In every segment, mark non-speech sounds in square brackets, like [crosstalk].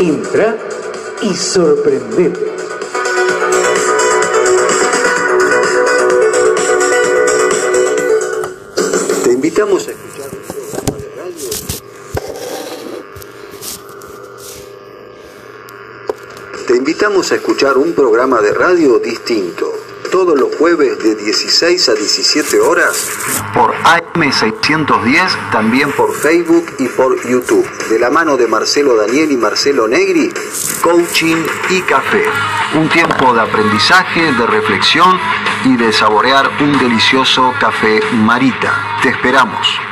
Entra y sorprendete. Te invitamos a escuchar un programa de radio. Te invitamos a escuchar un programa de radio distinto. Todos los jueves de 16 a 17 horas por AM610, también por Facebook y por YouTube. De la mano de Marcelo Daniel y Marcelo Negri, Coaching y Café. Un tiempo de aprendizaje, de reflexión y de saborear un delicioso café Marita. Te esperamos.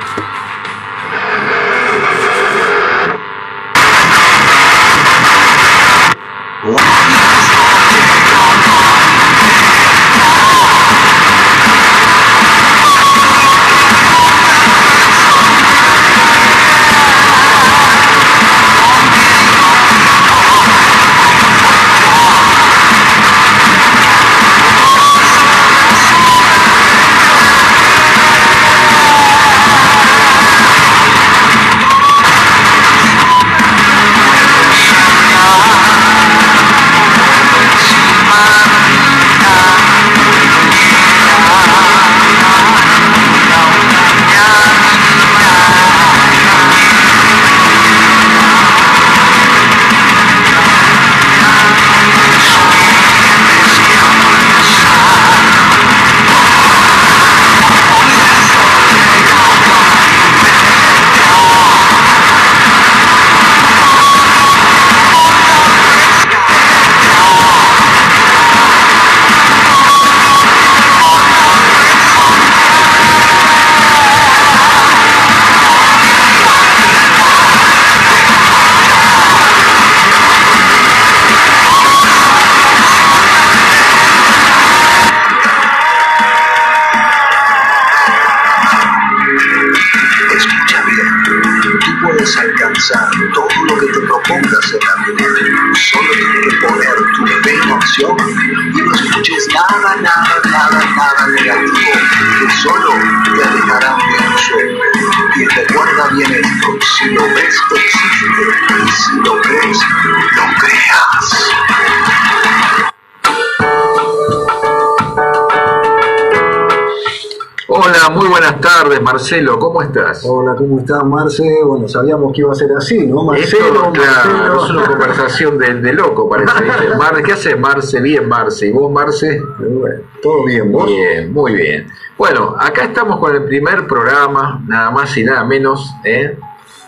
Marcelo, ¿cómo estás? Hola, ¿cómo estás, Marce? Bueno, sabíamos que iba a ser así, ¿no? Marcelo, Esto, claro, Marcelo. es una conversación de, de loco, parece. [laughs] Mar- ¿Qué haces, Marce? Bien, Marce. ¿Y vos, Marce? Bueno, Todo bien, ¿vos? Bien, muy bien. Bueno, acá estamos con el primer programa, nada más y nada menos, ¿eh?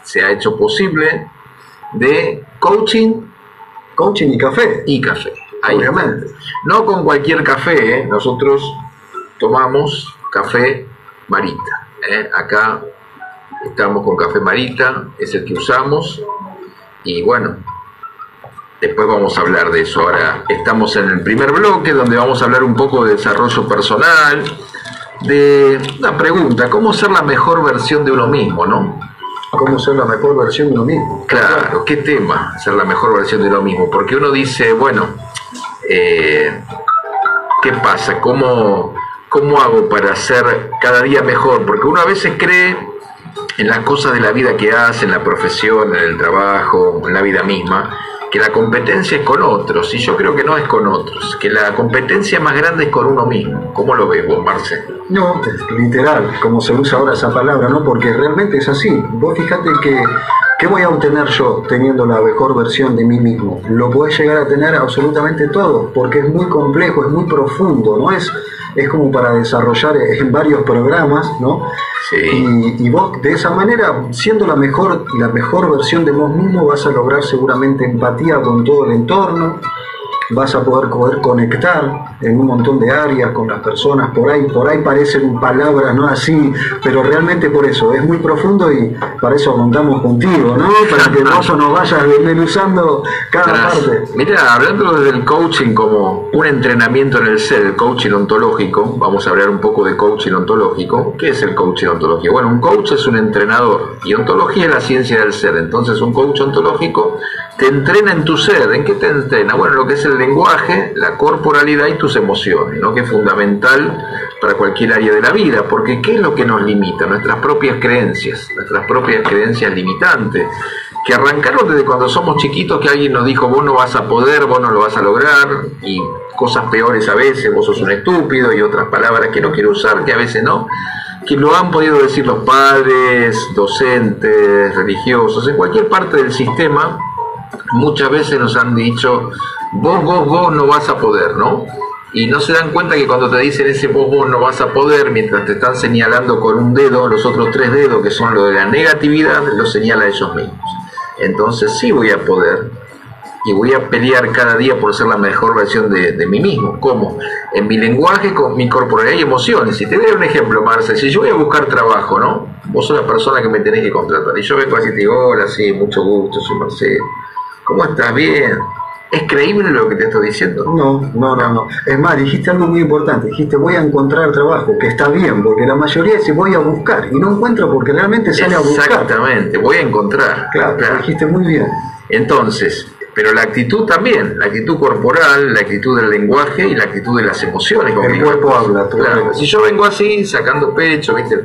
se ha hecho posible, de coaching Coaching y café. y café. Ahí está. Obviamente. No con cualquier café, ¿eh? nosotros tomamos café Marita. ¿Eh? Acá estamos con café Marita, es el que usamos. Y bueno, después vamos a hablar de eso. Ahora estamos en el primer bloque donde vamos a hablar un poco de desarrollo personal, de una pregunta, ¿cómo ser la mejor versión de uno mismo, no? ¿Cómo ser la mejor versión de uno mismo? Claro, ¿qué tema? Ser la mejor versión de uno mismo. Porque uno dice, bueno, eh, ¿qué pasa? ¿Cómo, ¿Cómo hago para ser cada día mejor? Porque uno a veces cree en las cosas de la vida que hace, en la profesión, en el trabajo, en la vida misma, que la competencia es con otros. Y yo creo que no es con otros, que la competencia más grande es con uno mismo. ¿Cómo lo ves vos, Marce? No, literal, como se usa ahora esa palabra, ¿no? Porque realmente es así. Vos fijate que, ¿qué voy a obtener yo teniendo la mejor versión de mí mismo? Lo podés llegar a tener absolutamente todo, porque es muy complejo, es muy profundo, ¿no? Es, es como para desarrollar en varios programas, ¿no? Sí. Y, y vos de esa manera, siendo la mejor, la mejor versión de vos mismo, vas a lograr seguramente empatía con todo el entorno, vas a poder, poder conectar en un montón de áreas con las personas, por ahí, por ahí parecen palabras no así, pero realmente por eso, es muy profundo y para eso contamos contigo, ¿no? Para que vos nos vayas desmenuzando cada parte. Mira, hablando desde el coaching como un entrenamiento en el ser, el coaching ontológico, vamos a hablar un poco de coaching ontológico. ¿Qué es el coaching ontológico? Bueno, un coach es un entrenador y ontología es la ciencia del ser. Entonces, un coach ontológico te entrena en tu ser. ¿En qué te entrena? Bueno, lo que es el lenguaje, la corporalidad y tus emociones, ¿no? Que es fundamental para cualquier área de la vida, porque ¿qué es lo que nos limita? Nuestras propias creencias, nuestras propias creencias limitantes. que arrancaron desde cuando somos chiquitos, que alguien nos dijo, vos no vas a poder, vos no lo vas a lograr, y cosas peores a veces, vos sos un estúpido, y otras palabras que no quiero usar, que a veces no, que lo han podido decir los padres, docentes, religiosos, en cualquier parte del sistema, muchas veces nos han dicho, vos, vos, vos no vas a poder, ¿no? Y no se dan cuenta que cuando te dicen ese vos, vos no vas a poder, mientras te están señalando con un dedo, los otros tres dedos, que son lo de la negatividad, lo señala ellos mismos. Entonces sí voy a poder y voy a pelear cada día por ser la mejor versión de, de mí mismo. ¿Cómo? En mi lenguaje, con mi corporalidad y emociones. Y te doy un ejemplo, Marce. Si yo voy a buscar trabajo, ¿no? Vos sos la persona que me tenés que contratar. Y yo vengo así y te digo, hola, sí, mucho gusto, soy Marcelo. ¿Cómo estás? Bien. ¿Es creíble lo que te estoy diciendo? No, no, no, no. Es más, dijiste algo muy importante. Dijiste voy a encontrar trabajo, que está bien, porque la mayoría dice voy a buscar y no encuentro porque realmente sale a buscar. Exactamente, voy a encontrar. Claro, lo dijiste muy bien. Entonces, pero la actitud también, la actitud corporal, la actitud del lenguaje y la actitud de las emociones. El mi cuerpo habla, Claro, si yo vengo así, sacando pecho, ¿viste?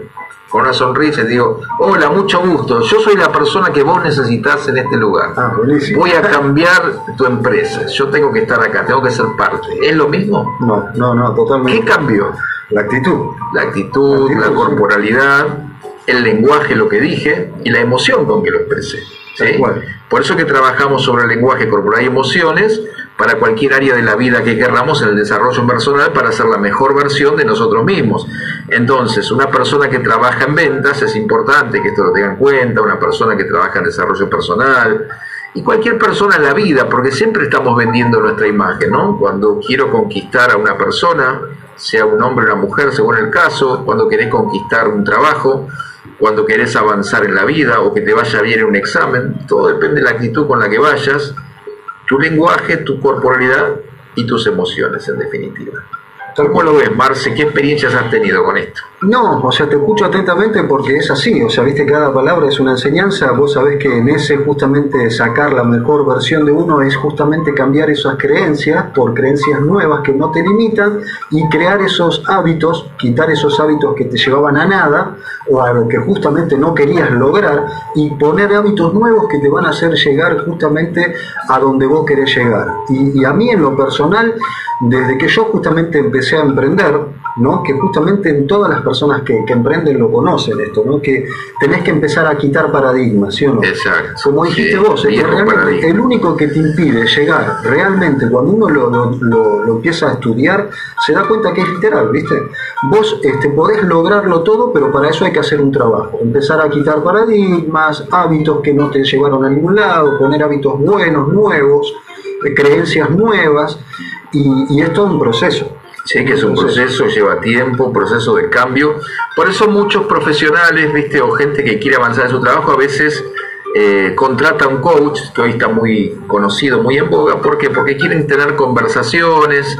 Con una sonrisa y digo, hola, mucho gusto, yo soy la persona que vos necesitas en este lugar. Ah, buenísimo. Voy a cambiar tu empresa, yo tengo que estar acá, tengo que ser parte. ¿Es lo mismo? No, no, no, totalmente. ¿Qué cambió? La actitud. La actitud, La la, actitud, sí. corporalidad, el lenguaje, lo que dije, y la emoción con que lo expresé. Por eso que trabajamos sobre el lenguaje corporal y emociones para cualquier área de la vida que querramos en el desarrollo personal para ser la mejor versión de nosotros mismos. Entonces, una persona que trabaja en ventas es importante que esto lo tenga en cuenta, una persona que trabaja en desarrollo personal y cualquier persona en la vida, porque siempre estamos vendiendo nuestra imagen, ¿no? Cuando quiero conquistar a una persona, sea un hombre o una mujer, según el caso, cuando querés conquistar un trabajo, cuando querés avanzar en la vida o que te vaya bien en un examen, todo depende de la actitud con la que vayas, tu lenguaje, tu corporalidad y tus emociones, en definitiva. ¿Cómo lo ves, Marce? ¿Qué experiencias has tenido con esto? No, o sea, te escucho atentamente porque es así, o sea, viste, cada palabra es una enseñanza, vos sabés que en ese justamente sacar la mejor versión de uno es justamente cambiar esas creencias por creencias nuevas que no te limitan y crear esos hábitos, quitar esos hábitos que te llevaban a nada o a lo que justamente no querías lograr y poner hábitos nuevos que te van a hacer llegar justamente a donde vos querés llegar. Y, a mí en lo personal, desde que yo justamente empecé a emprender, ¿no? que justamente en todas las personas que, que emprenden lo conocen esto, ¿no? que tenés que empezar a quitar paradigmas, ¿sí o no? Exacto. Como dijiste Sí, vos, es que el único que te impide llegar realmente cuando uno lo, lo- lo- lo empieza a estudiar, se da cuenta que es literal, ¿viste? Vos este, podés lograrlo todo, pero para eso hay que hacer un trabajo. Empezar a quitar paradigmas, hábitos que no te llevaron a ningún lado, poner hábitos buenos, nuevos, eh, creencias nuevas, y, y es todo un proceso. Sí, que es un proceso, lleva tiempo, un proceso de cambio. Por eso muchos profesionales, viste, o gente que quiere avanzar en su trabajo, a veces eh, contrata un coach, que hoy está muy conocido, muy en boga. ¿Por qué? Porque quieren tener conversaciones,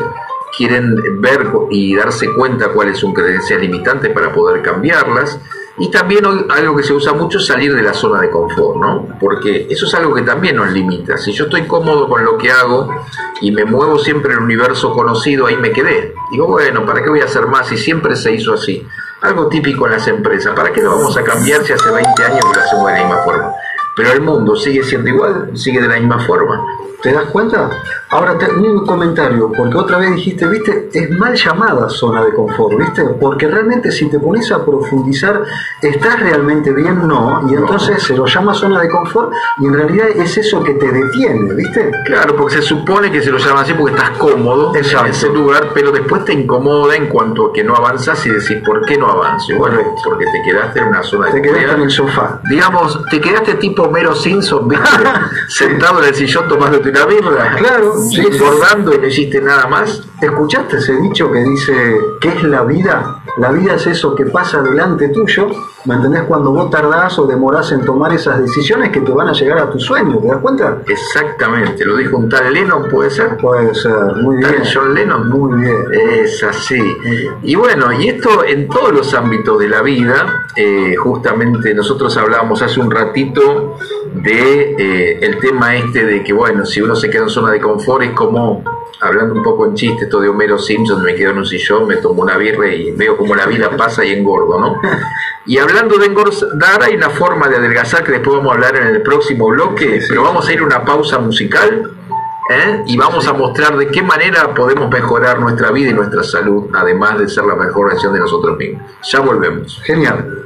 quieren ver y darse cuenta cuáles son creencias limitantes para poder cambiarlas. Y también hoy algo que se usa mucho es salir de la zona de confort, ¿no? Porque eso es algo que también nos limita. Si yo estoy cómodo con lo que hago y me muevo siempre en el universo conocido, ahí me quedé. Digo, bueno, ¿para qué voy a hacer más si siempre se hizo así? Algo típico en las empresas. ¿Para qué lo vamos a cambiar si hace 20 años lo hacemos de la misma forma? Pero el mundo sigue siendo igual, sigue de la misma forma. ¿Te das cuenta? Ahora, te, un comentario, porque otra vez dijiste, viste, es mal llamada zona de confort, viste, porque realmente si te pones a profundizar, ¿estás realmente bien? No, y entonces se lo llama zona de confort y en realidad es eso que te detiene, viste. Claro, porque se supone que se lo llama así porque estás cómodo Exacto. en ese lugar, pero después te incomoda en cuanto a que no avanzas y decís, ¿por qué no avanzo? Bueno, porque te quedaste en una zona de Te quedaste en el sofá. Digamos, te quedaste tipo Mero Simpson, ¿viste? [laughs] Sentado en el sillón tomándote una birra. Claro, sí. Engordando y no hiciste nada más. ¿Escuchaste ese dicho que dice, ¿qué es la vida? La vida es eso que pasa delante tuyo, ¿me entendés? Cuando vos tardás o demorás en tomar esas decisiones que te van a llegar a tu sueño, ¿te das cuenta? Exactamente, lo dijo un tal Lennon, ¿puede ser? Puede ser, muy Tal bien. John Lennon. Muy bien. Es así. Y bueno, y esto en todos los ámbitos de la vida, eh, justamente nosotros hablábamos hace un ratito de eh, el tema este de que bueno, si uno se queda en zona de confort es como, hablando un poco en chiste, esto de Homero Simpson, me quedo en un sillón, me tomo una birra y veo como la vida pasa y engordo, ¿no? [laughs] Y hablando de engordar, hay una forma de adelgazar que después vamos a hablar en el próximo bloque, pero vamos a ir a una pausa musical ¿eh? y vamos a mostrar de qué manera podemos mejorar nuestra vida y nuestra salud, además de ser la mejor versión de nosotros mismos. Ya volvemos. Genial.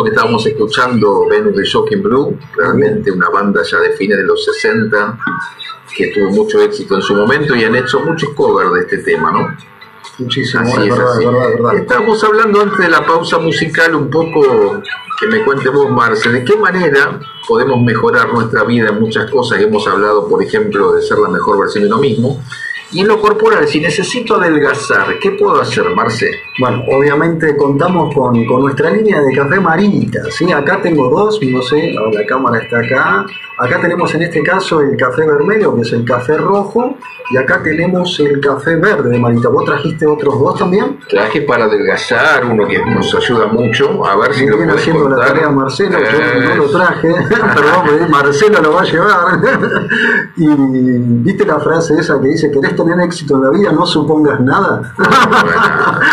Que estábamos escuchando, Venus de Shocking Blue, realmente una banda ya de fines de los 60 que tuvo mucho éxito en su momento y han hecho muchos covers de este tema, ¿no? Muchísimo, Así es, así. Estábamos hablando antes de la pausa musical un poco, que me cuente vos, Marce, de qué manera podemos mejorar nuestra vida en muchas cosas. Hemos hablado, por ejemplo, de ser la mejor versión de uno mismo, y en lo corporal, si necesito adelgazar, ¿qué puedo hacer, Marce? Bueno, obviamente contamos con, con nuestra línea de café Marita, ¿sí? Acá tengo dos, no sé, la cámara está acá. Acá tenemos en este caso el café vermelho, que es el café rojo, y acá tenemos el café verde de Marita. ¿Vos trajiste otros dos también? Traje para adelgazar, uno que nos ayuda mucho, a ver si lo viene haciendo contar. la tarea Marcelo, yo no lo [laughs] Eh, traje, perdón, Marcelo lo va a llevar. y viste la frase esa que dice, ¿querés tener éxito en la vida? No supongas nada.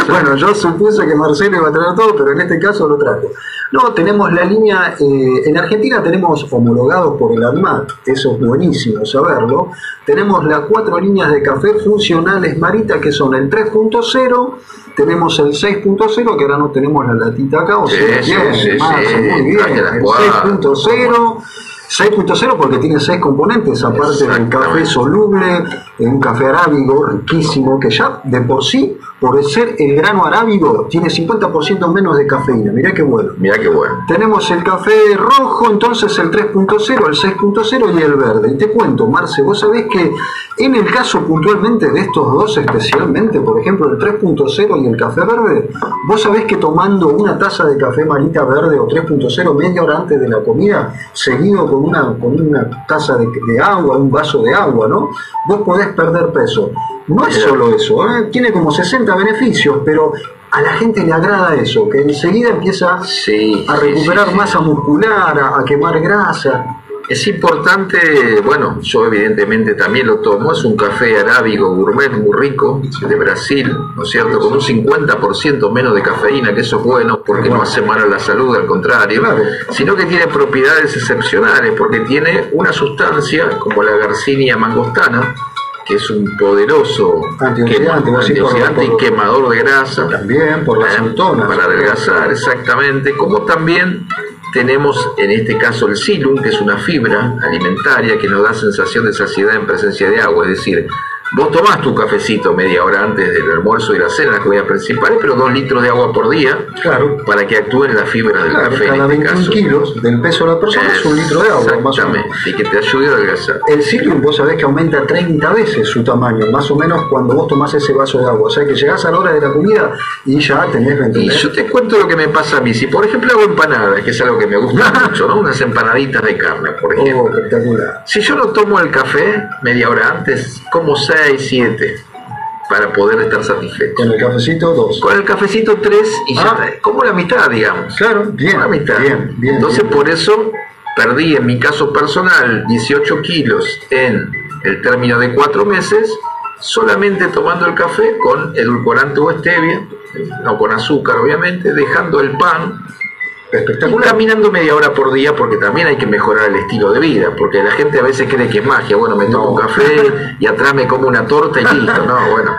bueno, [laughs] yo supuse que Marcelo iba a traer todo, pero en este caso lo trajo. No, tenemos la línea, eh, en Argentina tenemos homologados por el ADMAT, eso es buenísimo saberlo. Tenemos las cuatro líneas de café funcionales Marita, que son el 3.0, tenemos el 6.0, que ahora no tenemos la latita acá, o sea, sí, bien, sí, Marce, sí, muy bien, traje las el cuatro. 6.0. 6.0 porque tiene seis componentes, aparte del café soluble, un café arábigo riquísimo, que ya de por sí, por ser el grano arábigo, tiene 50% menos de cafeína. Mirá qué bueno. Mirá qué bueno. Tenemos el café rojo, entonces el 3.0, el 6.0 y el verde. Y te cuento, Marce, vos sabés que en el caso puntualmente de estos dos especialmente, por ejemplo el 3.0 y el café verde, vos sabés que tomando una taza de café marita verde o 3.0 media hora antes de la comida, seguido con una, con una taza de, de agua, un vaso de agua, ¿no? Vos podés perder peso. No es solo eso, ¿eh? tiene como 60 beneficios, pero a la gente le agrada eso, que enseguida empieza Sí, a recuperar sí, sí. masa muscular, a, a quemar grasa. Es importante, bueno, yo evidentemente también lo tomo, es un café arábigo gourmet muy rico de Brasil, ¿no es cierto? Con un 50% menos de cafeína, que eso es bueno porque no hace mal a la salud, al contrario, Claro. sino que tiene propiedades excepcionales porque tiene una sustancia como la Garcinia mangostana, que es un poderoso Antioxidante, y quemador de grasa. También por las. Para adelgazar, exactamente. Como también tenemos en este caso el silum, que es una fibra alimentaria que nos da sensación de saciedad en presencia de agua, es decir, Vos tomás tu cafecito media hora antes del almuerzo y la cena, las comidas principales, pero dos litros de agua por día Claro. para que actúen las fibras del Claro, café cada en este 21 caso. kilos del peso de la persona es un litro de agua, más o menos. Exactamente, y que te ayude a adelgazar. El psyllium vos sabés que aumenta 30 veces su tamaño, más o menos cuando vos tomás ese vaso de agua. O sea que llegás a la hora de la comida y ya tenés, ¿me Y entendés? yo te cuento lo que me pasa a mí. Si por ejemplo hago empanadas, que es algo que me gusta [laughs] mucho, ¿no? Unas empanaditas de carne, por ejemplo. Oh, espectacular. Si yo no tomo el café media hora antes, como 6, 7 para poder estar satisfecho. Con el cafecito, dos. Con el cafecito 3 y ya, Ah. como la mitad, digamos. Claro, bien, la mitad. bien, bien, Entonces bien. por eso perdí en mi caso personal 18 kilos en el término de 4 meses, solamente tomando el café con edulcorante o stevia, no con azúcar obviamente, dejando el pan y Espectacular. caminando media hora por día porque también hay que mejorar el estilo de vida, porque la gente a veces cree que es magia, bueno, me tomo No. un café y atrás me como una torta y listo, [laughs] no, bueno,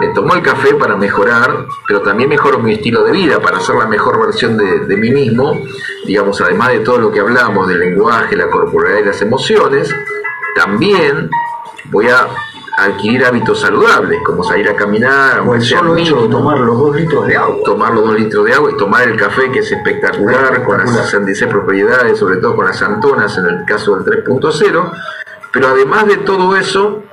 me tomo el café para mejorar, pero también mejoro mi estilo de vida, para ser la mejor versión de, de mí mismo, digamos, además de todo lo que hablamos del lenguaje, la corporalidad y las emociones, también voy a adquirir hábitos saludables, como salir a caminar, O el solo hecho de tomar los dos litros de agua. tomar los dos litros de agua y tomar el café que es espectacular, con las Espectacular. 66 propiedades, sobre todo con las antonas en el caso del 3.0, pero además de todo eso,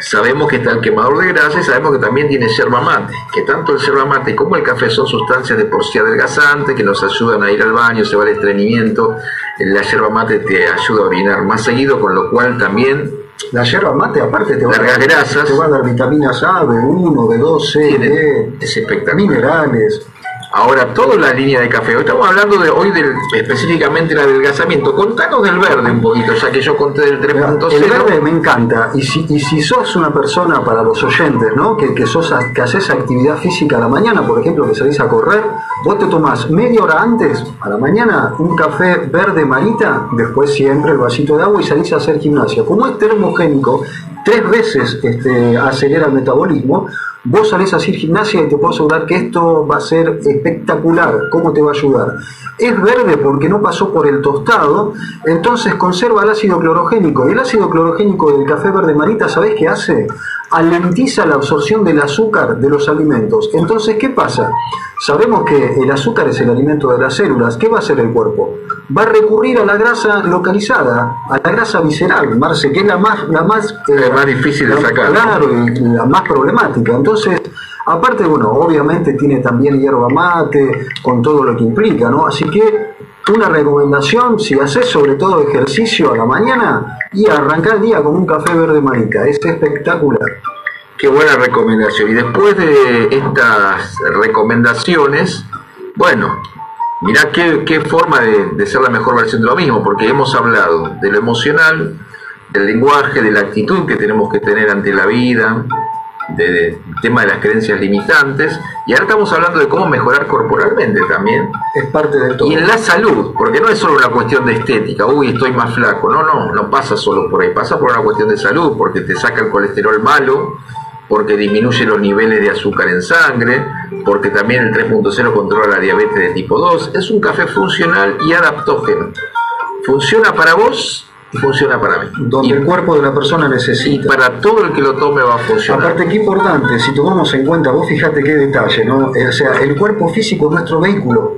sabemos que está el quemador de grasa y sabemos que también tiene yerba mate, que tanto el yerba mate como el café son sustancias de por sí adelgazantes que nos ayudan a ir al baño, se va el estreñimiento, la yerba mate te ayuda a orinar más seguido, con lo cual también La yerba mate, aparte, te va, a Largas grasas. te va a dar vitaminas A, B1, B2, C, D, es espectacular. minerales. Ahora, toda la línea de café. Hoy estamos hablando de hoy del, específicamente del adelgazamiento. Contanos del verde un poquito, ya que yo conté del El verde 3.0. me encanta. Y si, y si sos una persona, para los oyentes, ¿no? Que, que, sos, que haces actividad física a la mañana, por ejemplo, que salís a correr, vos te tomás media hora antes, a la mañana, un café verde marita, después siempre el vasito de agua y salís a hacer gimnasia. Como es termogénico, tres veces este, acelera el metabolismo, vos salís a hacer gimnasia y te puedo asegurar que esto va a ser espectacular. ¿Cómo te va a ayudar? Es verde porque no pasó por el tostado, entonces conserva el ácido clorogénico. Y el ácido clorogénico del café verde marita, ¿sabés qué hace? Alentiza la absorción del azúcar de los alimentos. Entonces, ¿qué pasa? Sabemos que el azúcar es el alimento de las células. ¿Qué va a hacer el cuerpo? Va a recurrir a la grasa localizada, a la grasa visceral, Marce, que es la más, la más, eh, La más difícil de sacar. Claro, la más problemática. Entonces, aparte, bueno, obviamente tiene también hierba mate, con todo lo que implica, ¿no? Así que una recomendación, si haces sobre todo ejercicio a la mañana, y arrancar el día con un café verde marica, es espectacular. Qué buena recomendación. Y después de estas recomendaciones, bueno, mirá qué, forma de, de ser la mejor versión de lo mismo, porque hemos hablado de lo emocional, del lenguaje, de la actitud que tenemos que tener ante la vida, de- tema de las creencias limitantes, y ahora estamos hablando de cómo mejorar corporalmente también. Es parte de todo. Y en la salud, porque no es solo una cuestión de estética, uy, estoy más flaco, no, no, no pasa solo por ahí, pasa por una cuestión de salud, porque te saca el colesterol malo, porque disminuye los niveles de azúcar en sangre, porque también el 3.0 controla la diabetes de tipo 2, es un café funcional y adaptógeno. Funciona para vos funciona para mí. Donde Y, el cuerpo de la persona y necesita. para todo el que lo tome va a funcionar. Aparte, qué importante, si tomamos en cuenta, vos fíjate qué detalle, ¿no? O sea, el cuerpo físico es nuestro vehículo.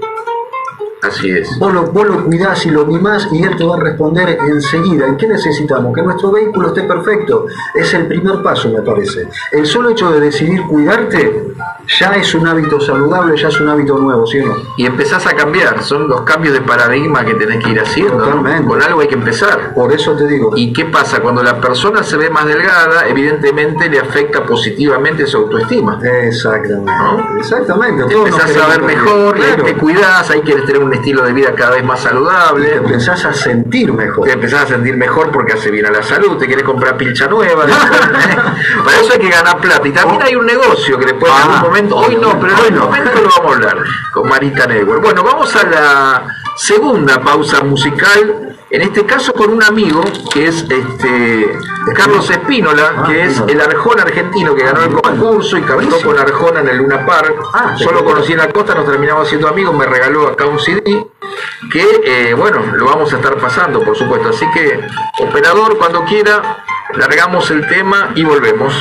Así es. Vos lo, vos lo cuidás y lo mimás y él te va a responder enseguida. ¿En qué necesitamos? Que nuestro vehículo esté perfecto. Es el primer paso, me parece. El solo hecho de decidir cuidarte ya es un hábito saludable, ya es un hábito nuevo, ¿sí o no? Y empezás a cambiar, son los cambios de paradigma que tenés que ir haciendo. ¿no? Totalmente. Con algo hay que empezar. Por eso te digo. ¿Y qué pasa? Cuando la persona se ve más delgada, evidentemente le afecta positivamente su autoestima. Exactamente. ¿No? Exactamente. Te empezás a ver mejor, te cuidás, ahí quieres tener un estilo de vida cada vez más Te saludable, empezás a sentir mejor. te empezás a sentir mejor porque hace bien a la salud, te quieres comprar pilcha nueva. [laughs] Para eso hay que ganar plata. Y también hay un negocio que después en Ah. algún momento, hoy no, pero en algún momento lo vamos a hablar con Marita Network. Bueno, vamos a la segunda pausa musical. En este caso con un amigo que es este Carlos Espínola, Ah, que es el Arjón argentino que ganó el concurso y cantó con Arjona en el Luna Park. Ah, Yo lo conocí en la costa, nos terminamos siendo amigos, me regaló acá un CD que, eh, bueno, lo vamos a estar pasando, por supuesto. Así que, operador, cuando quiera, largamos el tema y volvemos.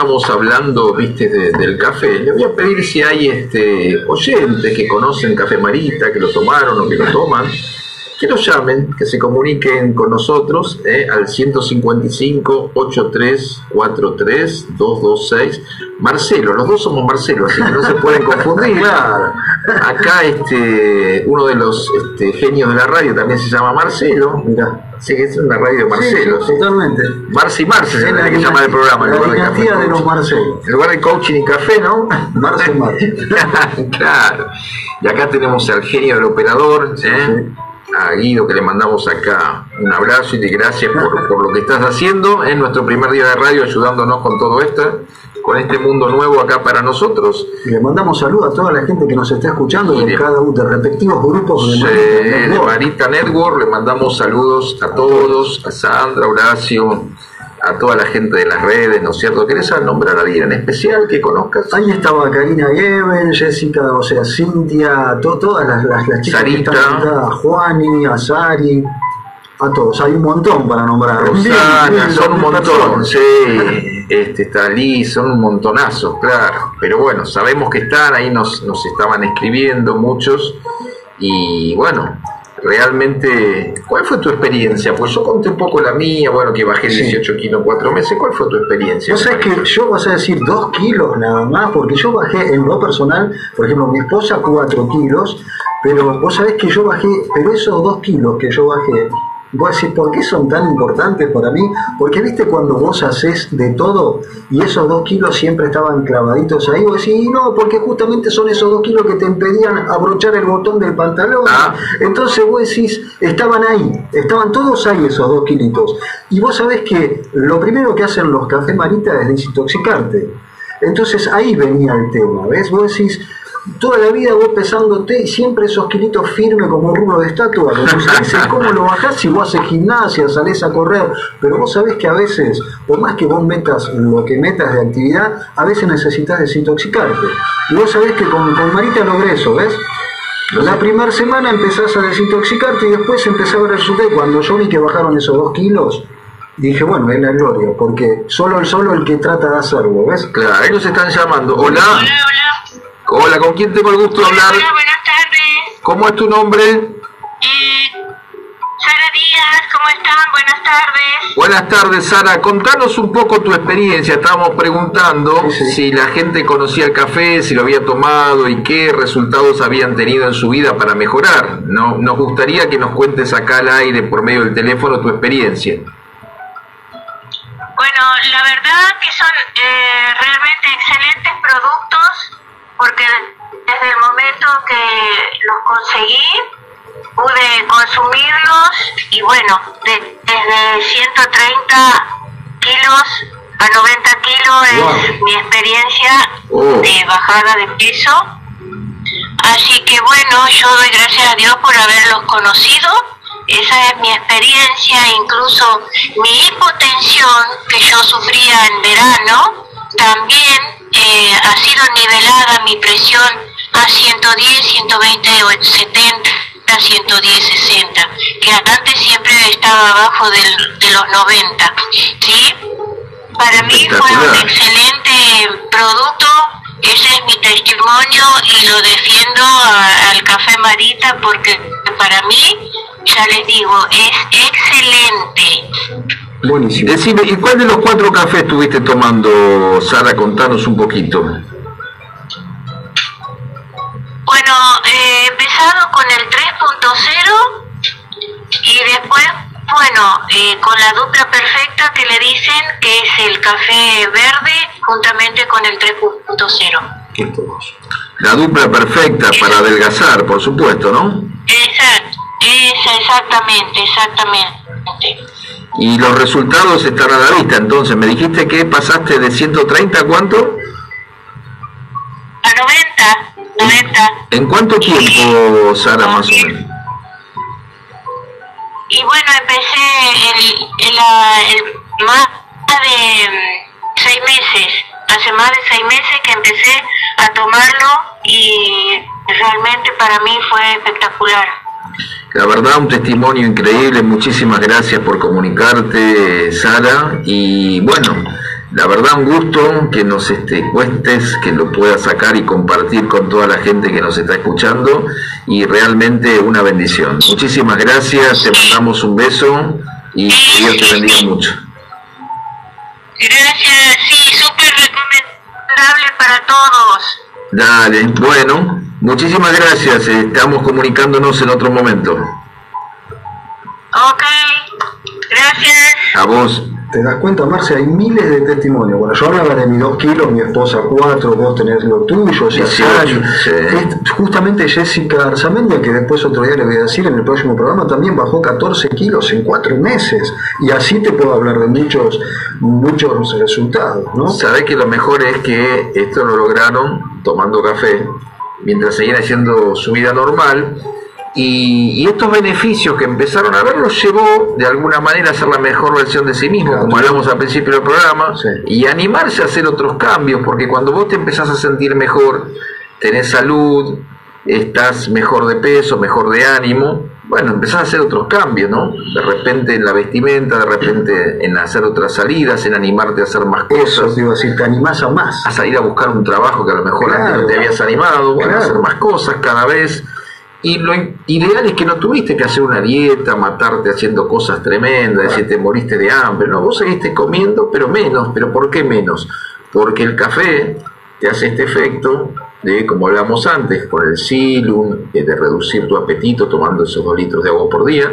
Estábamos hablando, viste, de- del café, le voy a pedir si hay este oyentes que conocen Café Marita, que lo tomaron o que lo toman, que lo llamen, que se comuniquen con nosotros eh, al 155 8343 226 Marcelo, los dos somos Marcelo, así que no se pueden confundir. [laughs] Claro. Acá este uno de los este, genios de la radio también se llama Marcelo. Mirá. Sí, es una radio de Marcelo. Sí, totalmente. Marce y Marce se Es la que llamar el programa. La lugar de Café dinastía de los. Marcelos. En lugar de coaching y café, ¿no? Marce y Marce. claro. Y acá tenemos al genio del operador, ¿eh? a Guido, que le mandamos acá un abrazo y de gracias por, por lo que estás haciendo en nuestro primer día de radio, ayudándonos con todo esto, con este mundo nuevo acá para nosotros. Y le mandamos saludos a toda la gente que nos está escuchando de de- cada uno de respectivos grupos de Marita de Network. Marita Network le mandamos saludos a todos, a Sandra, Horacio, a toda la gente de las redes, ¿no es cierto? ¿Querés nombrar a alguien en especial que conozcas? Ahí estaba Karina Geben, Jessica, o sea, Cintia, to- todas las, las, las chicas Sarita. que están a Juani, a Sari, a todos. Hay un montón para nombrar. Rosana, son un montón, personas. sí, este, está Liz, son un montonazo, claro, pero bueno, sabemos que están, ahí nos, nos estaban escribiendo muchos, y bueno, realmente, ¿cuál fue tu experiencia? Pues yo conté un poco la mía, bueno, que bajé Sí. 18 kilos en cuatro meses, ¿cuál fue tu experiencia? Vos sabés que yo vas a decir dos kilos nada más, porque yo bajé en lo personal, por ejemplo, mi esposa cuatro kilos, pero vos sabés que yo bajé, pero esos dos kilos que yo bajé, Vos decís, ¿por qué son tan importantes para mí? Porque viste cuando vos haces de todo y esos dos kilos siempre estaban clavaditos ahí, vos decís, no, porque justamente son esos dos kilos que te impedían abrochar el botón del pantalón. Ah. Entonces vos decís, estaban ahí, estaban todos ahí esos dos kilitos. Y vos sabés que lo primero que hacen los café marita es desintoxicarte. Entonces ahí venía el tema, ¿ves? Vos decís, toda la vida vos pesándote y siempre esos kilitos firmes como rubro de estatua. Lo que [laughs] cómo lo bajás si vos haces gimnasia, salés a correr. Pero vos sabés que a veces, por más que vos metas lo que metas de actividad, a veces necesitas desintoxicarte. Y vos sabés que con, con Marita logré eso, ¿ves? La primera semana empezás a desintoxicarte y después empezás a ver el Cuando yo vi que bajaron esos dos kilos, dije, bueno, es la gloria, porque solo el solo el que trata de hacerlo, ¿ves? Claro, nos están llamando. Hola. Hola, hola. Hola, ¿con quién tengo el gusto de hablar? hola, buenas tardes. ¿Cómo es tu nombre? Eh, Sara Díaz, ¿cómo están? Buenas tardes. Buenas tardes, Sara. Contanos un poco tu experiencia. Estábamos preguntando Sí, sí. si la gente conocía el café, si lo había tomado y qué resultados habían tenido en su vida para mejorar. No, nos gustaría que nos cuentes acá al aire, por medio del teléfono, tu experiencia. Bueno, la verdad que son eh, realmente excelentes productos porque desde el momento que los conseguí pude consumirlos y bueno, de- desde 130 kilos a 90 kilos es Wow. mi experiencia Oh. de bajada de peso. Así que bueno, yo doy gracias a Dios por haberlos conocido. Esa es mi experiencia, incluso mi hipotensión que yo sufría en verano, también eh, ha sido nivelada mi presión a 110, 120, o 70, 110, 60, que antes siempre estaba abajo del- de los 90, ¿sí? Para mí fue un excelente producto, ese es mi testimonio y lo defiendo a- al Café Marita porque para mí, ya les digo, es excelente. Buenísimo. Decime, ¿y cuál de los cuatro cafés estuviste tomando, Sara? Contanos un poquito. Bueno, eh, he empezado con el 3.0 y después, bueno, eh, con la dupla perfecta que le dicen que es el café verde juntamente con el 3.0. La dupla perfecta para adelgazar, por supuesto, ¿no? Exacto, esa, exactamente, exactamente. Y los resultados están a la vista. Entonces, me dijiste que pasaste de 130 a cuánto? A 90, 90. ¿En cuánto tiempo, Sara, más o menos? Y bueno, empecé el, el, el- más de mm, seis meses, hace más de seis meses que empecé a tomarlo y realmente para mí fue espectacular. La verdad, un testimonio increíble. Muchísimas gracias por comunicarte, Sara. Y bueno, la verdad, un gusto que nos este, cuentes, que lo puedas sacar y compartir con toda la gente que nos está escuchando. Y realmente una bendición. Muchísimas gracias. Te mandamos un beso y que Dios te bendiga mucho. Gracias, sí, súper recomendable para todos. Dale, bueno, muchísimas gracias. Estamos comunicándonos en otro momento. Ok, gracias. A vos. ¿Te das cuenta, Marce? Hay miles de testimonios. Bueno, yo hablaba de mis dos kilos, mi esposa cuatro, vos tenés lo tuyo, o sea, 18, Sari. sí. Es justamente Jessica Arzamendia, que después otro día le voy a decir en el próximo programa, también bajó 14 kilos en cuatro meses. Y así te puedo hablar de muchos, muchos resultados, ¿no? Sabés que lo mejor es que esto lo lograron tomando café mientras seguían haciendo su vida normal y, y estos beneficios que empezaron a ver los llevó de alguna manera a ser la mejor versión de sí mismo, Claro. como hablamos al principio del programa, Sí. y animarse a hacer otros cambios, porque cuando vos te empezás a sentir mejor, tenés salud, estás mejor de peso, mejor de ánimo, bueno, empezás a hacer otros cambios, ¿no? De repente en la vestimenta, de repente en hacer otras salidas, en animarte a hacer más Eso cosas iba a decir, te animás a más. a salir a buscar un trabajo que a lo mejor Claro. antes no te habías animado, a Claro. hacer más cosas cada vez. Y lo ideal es que no tuviste que hacer una dieta, matarte haciendo cosas tremendas, decir te moriste de hambre, no, vos seguiste comiendo, pero menos, pero ¿por qué menos? Porque el café te hace este efecto de, como hablamos antes, con el silum, eh, de reducir tu apetito tomando esos dos litros de agua por día,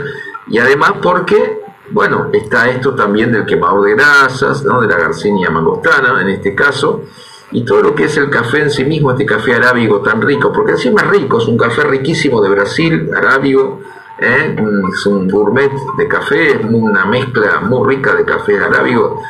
Y además porque, bueno, está esto también del quemador de grasas, ¿no? de la garcinia mangostana en este caso, y todo lo que es el café en sí mismo, este café arábigo tan rico, porque encima es rico, es un café riquísimo de Brasil, arábigo, ¿eh? es un gourmet de café, es una mezcla muy rica de café arábigo,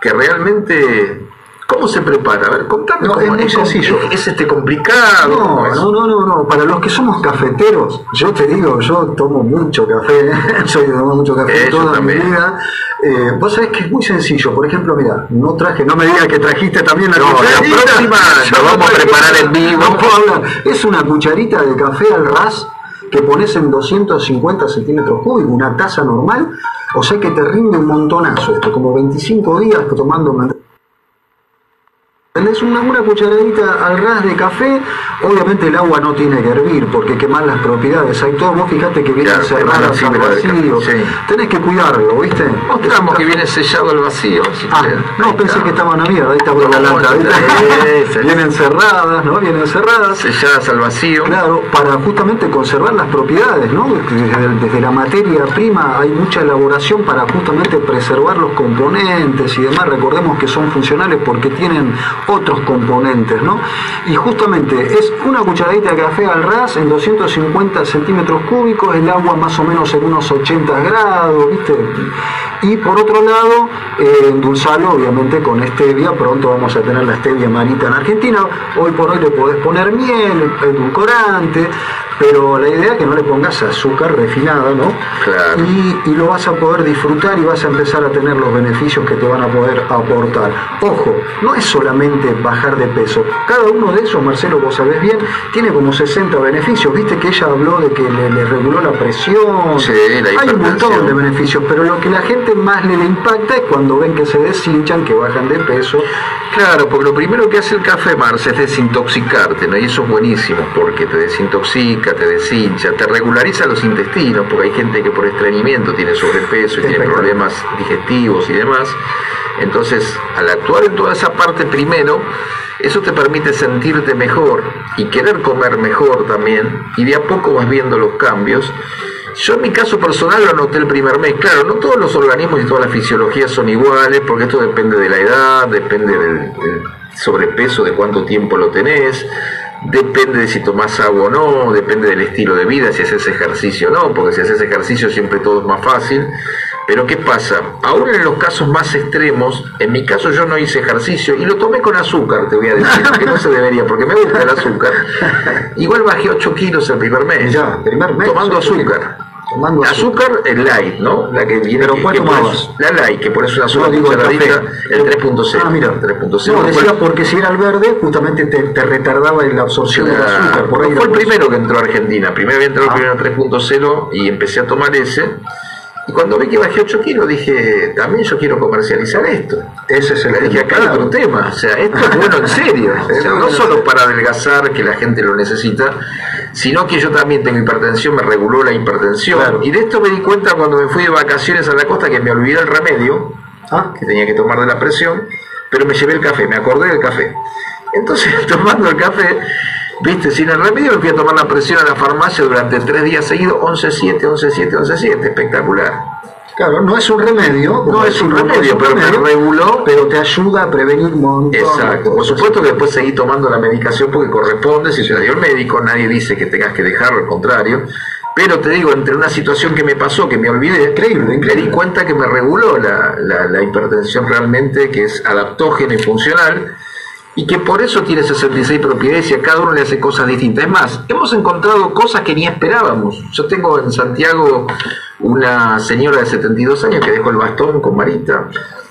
que realmente ¿Cómo se prepara? A ver, contame No, es muy sencillo. ¿Es este complicado? ¿Cómo No, es? no, no, no, no. Para los que somos cafeteros, yo te digo, yo tomo mucho café, [laughs] soy de tomar mucho café Eh, toda mi vida. Eh, vos sabés que es muy sencillo. Por ejemplo, mira, no traje, no me digas que trajiste también la No, la cucharita. próxima la no vamos a preparar en vivo. No puedo hablar. Es una cucharita de café al ras que pones en 250 centímetros cúbicos, una taza normal. O sea que te rinde un montonazo esto, como 25 días tomando Tenés una, una cucharadita al ras de café, obviamente el agua no tiene que hervir porque quemar las propiedades. Hay todo, vos fijate que vienen Claro, cerradas al vacío. sí. Tenés que cuidarlo, ¿viste? Mostramos que viene sellado al vacío. si Ah, no, Ahí pensé está. que estaban abiertas, ahí está por la lata. Vienen cerradas, ¿no? Vienen cerradas. Selladas al vacío. Claro, para justamente conservar las propiedades, ¿no? Desde, desde la materia prima hay mucha elaboración para justamente preservar los componentes y demás. Recordemos que son funcionales porque tienen otros componentes, ¿no? Y justamente es una cucharadita de café al ras en 250 centímetros cúbicos, el agua más o menos en unos 80 grados, ¿viste? Y por otro lado, eh, endulzarlo obviamente con stevia. Pronto vamos a tener la stevia marita en Argentina. Hoy por hoy le podés poner miel, edulcorante, pero la idea es que no le pongas azúcar refinada, ¿no? Claro. Y, y lo vas a poder disfrutar y vas a empezar a tener los beneficios que te van a poder aportar. Ojo, no es solamente bajar de peso. Cada uno de esos, Marcelo, vos sabés bien, tiene como 60 beneficios. Viste que ella habló de que le, le reguló la presión. Sí, la Hay un montón de beneficios, pero lo que la gente más le, le impacta es cuando ven que se deshinchan, que bajan de peso. Claro, porque lo primero que hace el café, Marce, es desintoxicarte, ¿no? Y eso es buenísimo, porque te desintoxica, te deshincha, te regulariza los intestinos, porque hay gente que por estreñimiento tiene sobrepeso y tiene problemas digestivos y demás. Entonces, al actuar en toda esa parte primero, eso te permite sentirte mejor y querer comer mejor también, y de a poco vas viendo los cambios. Yo en mi caso personal lo noté el primer mes. Claro, no todos los organismos y todas las fisiologías son iguales, porque esto depende de la edad, depende del, del sobrepeso, de cuánto tiempo lo tenés, depende de si tomás agua o no, depende del estilo de vida, si haces ejercicio o no, porque si haces ejercicio siempre todo es más fácil. Pero ¿qué pasa? Aún en los casos más extremos, en mi caso yo no hice ejercicio y lo tomé con azúcar, te voy a decir, que no se debería, porque me gusta el azúcar. [laughs] Igual bajé 8 kilos el primer mes, Ya, primer mes, tomando azúcar. Azúcar el light, ¿no? La que viene ¿Pero cuál tomabas? La light, que pones una sola No, digo el cucharadita, café. el 3.0. Ah, mira. 3.0. No, decía porque si era el verde, justamente te, te retardaba en la absorción del azúcar. Por ahí fue el primero que entró a Argentina. Primero había entrado Ah. el primero 3.0 y empecé a tomar ese. Y cuando vi que bajé 8 kilos, dije, también yo quiero comercializar esto. Ese es el dije, acá hay otro tema. O sea, esto es bueno en serio. [laughs] O sea, no solo para adelgazar, que la gente lo necesita, sino que yo también tengo hipertensión, me reguló la hipertensión. Claro. Y de esto me di cuenta cuando me fui de vacaciones a la costa, que me olvidé el remedio Ah, que tenía que tomar de la presión, pero me llevé el café, me acordé del café. Entonces, [laughs] tomando el café, viste, sin el remedio me fui a tomar la presión a la farmacia durante tres días seguidos, 11-7, 11-7, 11-7, espectacular. claro, no es un remedio. No es un remedio, pero me reguló. Pero te ayuda a prevenir montón. Exacto, por supuesto que después seguí tomando la medicación porque corresponde, si te la dio el médico, nadie dice que tengas que dejarlo, al contrario. Pero te digo, entre una situación que me pasó, que me olvidé, Increíble, me di cuenta que me reguló la, la- la hipertensión realmente, que es adaptógena y funcional, y que por eso tiene 66 propiedades y a cada uno le hace cosas distintas. Es más, hemos encontrado cosas que ni esperábamos. Yo tengo en Santiago una señora de 72 años que dejó el bastón con Marita.